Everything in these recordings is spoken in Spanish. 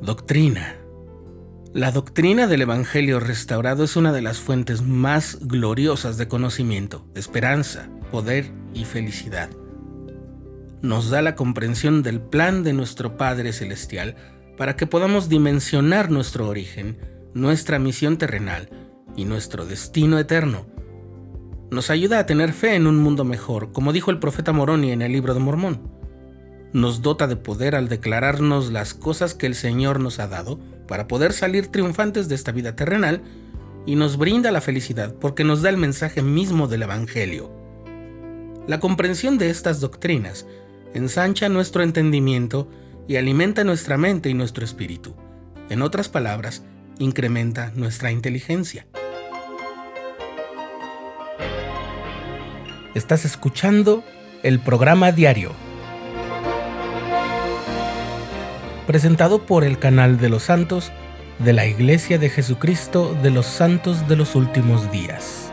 Doctrina. La doctrina del Evangelio restaurado es una de las fuentes más gloriosas de conocimiento, esperanza, poder y felicidad. Nos da la comprensión del plan de nuestro Padre Celestial para que podamos dimensionar nuestro origen, nuestra misión terrenal y nuestro destino eterno. Nos ayuda a tener fe en un mundo mejor, como dijo el profeta Moroni en el libro de Mormón nos dota de poder al declararnos las cosas que el Señor nos ha dado para poder salir triunfantes de esta vida terrenal y nos brinda la felicidad porque nos da el mensaje mismo del Evangelio. La comprensión de estas doctrinas ensancha nuestro entendimiento y alimenta nuestra mente y nuestro espíritu. En otras palabras, incrementa nuestra inteligencia. Estás escuchando el programa diario presentado por el canal de los santos de la Iglesia de Jesucristo de los Santos de los Últimos Días.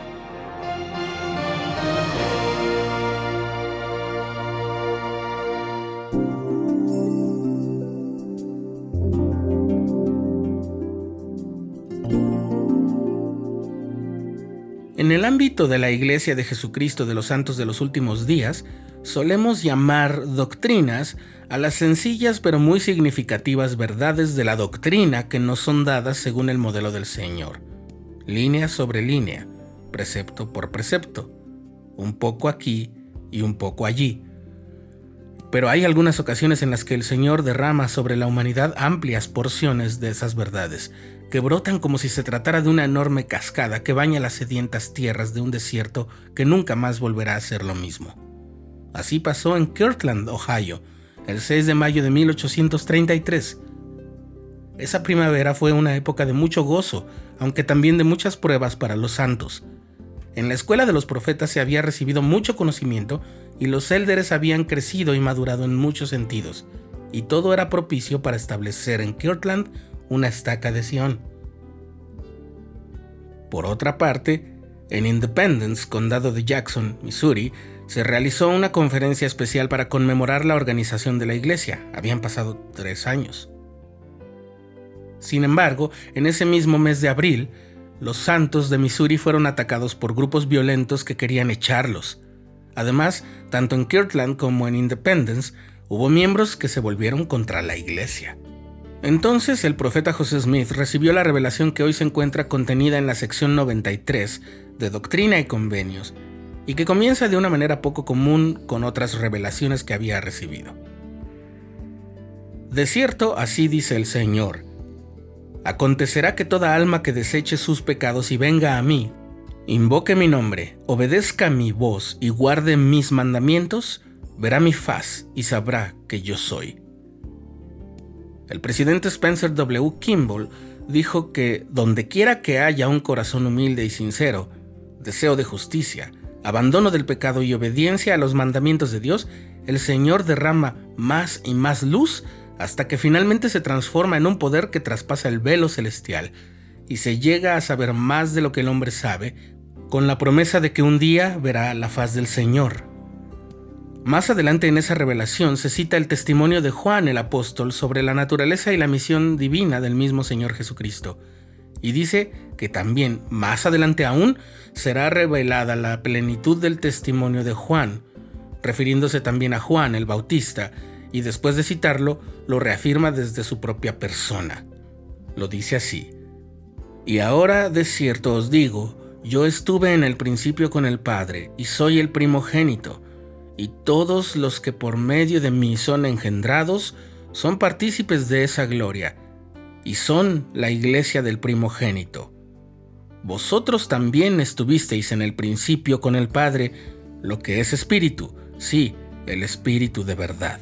En el ámbito de la Iglesia de Jesucristo de los Santos de los Últimos Días, solemos llamar doctrinas a las sencillas pero muy significativas verdades de la doctrina que nos son dadas según el modelo del Señor, línea sobre línea, precepto por precepto, un poco aquí y un poco allí. Pero hay algunas ocasiones en las que el Señor derrama sobre la humanidad amplias porciones de esas verdades, que brotan como si se tratara de una enorme cascada que baña las sedientas tierras de un desierto que nunca más volverá a ser lo mismo. Así pasó en Kirtland, Ohio, el 6 de mayo de 1833. Esa primavera fue una época de mucho gozo, aunque también de muchas pruebas para los santos. En la escuela de los profetas se había recibido mucho conocimiento y los élderes habían crecido y madurado en muchos sentidos, y todo era propicio para establecer en Kirtland una estaca de Sion. Por otra parte, en Independence, condado de Jackson, Missouri, se realizó una conferencia especial para conmemorar la organización de la iglesia. Habían pasado tres años. Sin embargo, en ese mismo mes de abril, los santos de Missouri fueron atacados por grupos violentos que querían echarlos. Además, tanto en Kirtland como en Independence, hubo miembros que se volvieron contra la iglesia. Entonces el profeta José Smith recibió la revelación que hoy se encuentra contenida en la sección 93 de Doctrina y Convenios, y que comienza de una manera poco común con otras revelaciones que había recibido. De cierto, así dice el Señor, acontecerá que toda alma que deseche sus pecados y venga a mí, invoque mi nombre, obedezca mi voz y guarde mis mandamientos, verá mi faz y sabrá que yo soy. El presidente Spencer W. Kimball dijo que donde quiera que haya un corazón humilde y sincero, deseo de justicia, abandono del pecado y obediencia a los mandamientos de Dios, el Señor derrama más y más luz hasta que finalmente se transforma en un poder que traspasa el velo celestial y se llega a saber más de lo que el hombre sabe, con la promesa de que un día verá la faz del Señor. Más adelante en esa revelación se cita el testimonio de Juan el apóstol sobre la naturaleza y la misión divina del mismo Señor Jesucristo, y dice que también más adelante aún será revelada la plenitud del testimonio de Juan, refiriéndose también a Juan el Bautista, y después de citarlo, lo reafirma desde su propia persona. Lo dice así. Y ahora de cierto os digo, yo estuve en el principio con el Padre, y soy el primogénito, y todos los que por medio de mí son engendrados, son partícipes de esa gloria, y son la iglesia del primogénito. Vosotros también estuvisteis en el principio con el Padre, lo que es espíritu, sí, el espíritu de verdad.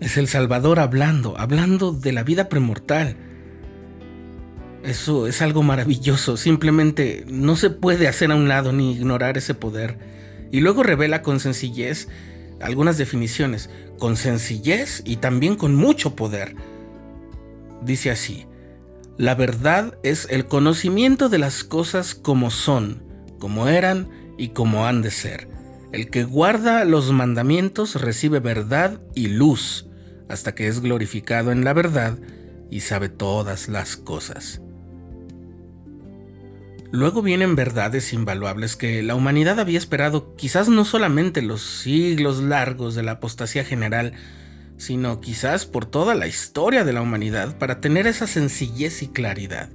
Es el Salvador hablando, hablando de la vida premortal. Eso es algo maravilloso, simplemente no se puede hacer a un lado ni ignorar ese poder. Y luego revela con sencillez algunas definiciones, con sencillez y también con mucho poder dice así, la verdad es el conocimiento de las cosas como son, como eran y como han de ser. El que guarda los mandamientos recibe verdad y luz, hasta que es glorificado en la verdad y sabe todas las cosas. Luego vienen verdades invaluables que la humanidad había esperado quizás no solamente los siglos largos de la apostasía general, sino quizás por toda la historia de la humanidad para tener esa sencillez y claridad.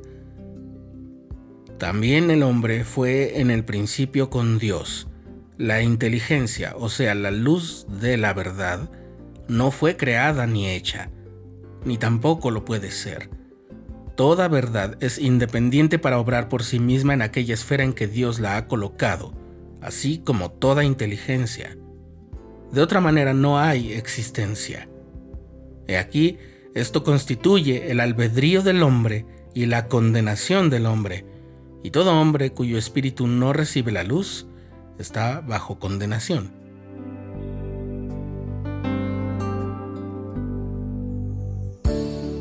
También el hombre fue en el principio con Dios. La inteligencia, o sea, la luz de la verdad, no fue creada ni hecha, ni tampoco lo puede ser. Toda verdad es independiente para obrar por sí misma en aquella esfera en que Dios la ha colocado, así como toda inteligencia. De otra manera no hay existencia. He aquí, esto constituye el albedrío del hombre y la condenación del hombre, y todo hombre cuyo espíritu no recibe la luz está bajo condenación.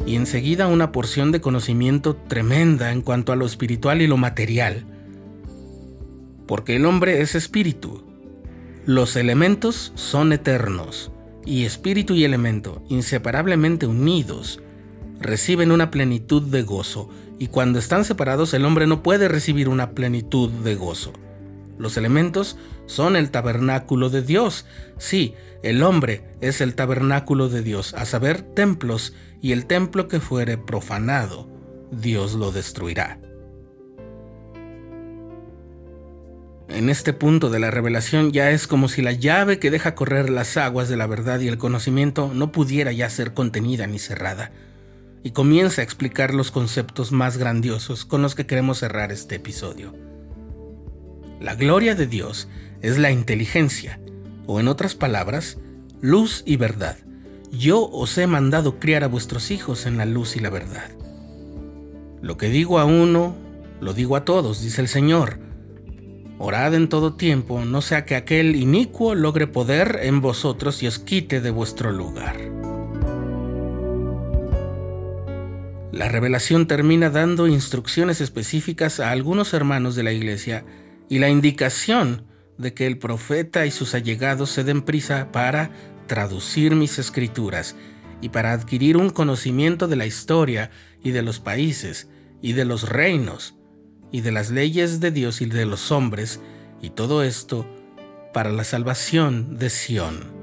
y enseguida una porción de conocimiento tremenda en cuanto a lo espiritual y lo material. Porque el hombre es espíritu. Los elementos son eternos, y espíritu y elemento, inseparablemente unidos, reciben una plenitud de gozo, y cuando están separados el hombre no puede recibir una plenitud de gozo. Los elementos son el tabernáculo de Dios. Sí, el hombre es el tabernáculo de Dios, a saber, templos, y el templo que fuere profanado, Dios lo destruirá. En este punto de la revelación ya es como si la llave que deja correr las aguas de la verdad y el conocimiento no pudiera ya ser contenida ni cerrada, y comienza a explicar los conceptos más grandiosos con los que queremos cerrar este episodio. La gloria de Dios es la inteligencia, o en otras palabras, luz y verdad. Yo os he mandado criar a vuestros hijos en la luz y la verdad. Lo que digo a uno, lo digo a todos, dice el Señor. Orad en todo tiempo, no sea que aquel inicuo logre poder en vosotros y os quite de vuestro lugar. La revelación termina dando instrucciones específicas a algunos hermanos de la iglesia y la indicación de que el profeta y sus allegados se den prisa para traducir mis escrituras y para adquirir un conocimiento de la historia y de los países y de los reinos y de las leyes de Dios y de los hombres y todo esto para la salvación de Sión.